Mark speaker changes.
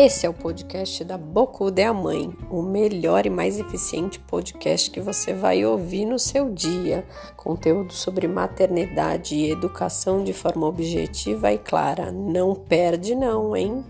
Speaker 1: Esse é o podcast da Bocuda é a Mãe, o melhor e mais eficiente podcast que você vai ouvir no seu dia. Conteúdo sobre maternidade e educação de forma objetiva e clara. Não perde não, hein?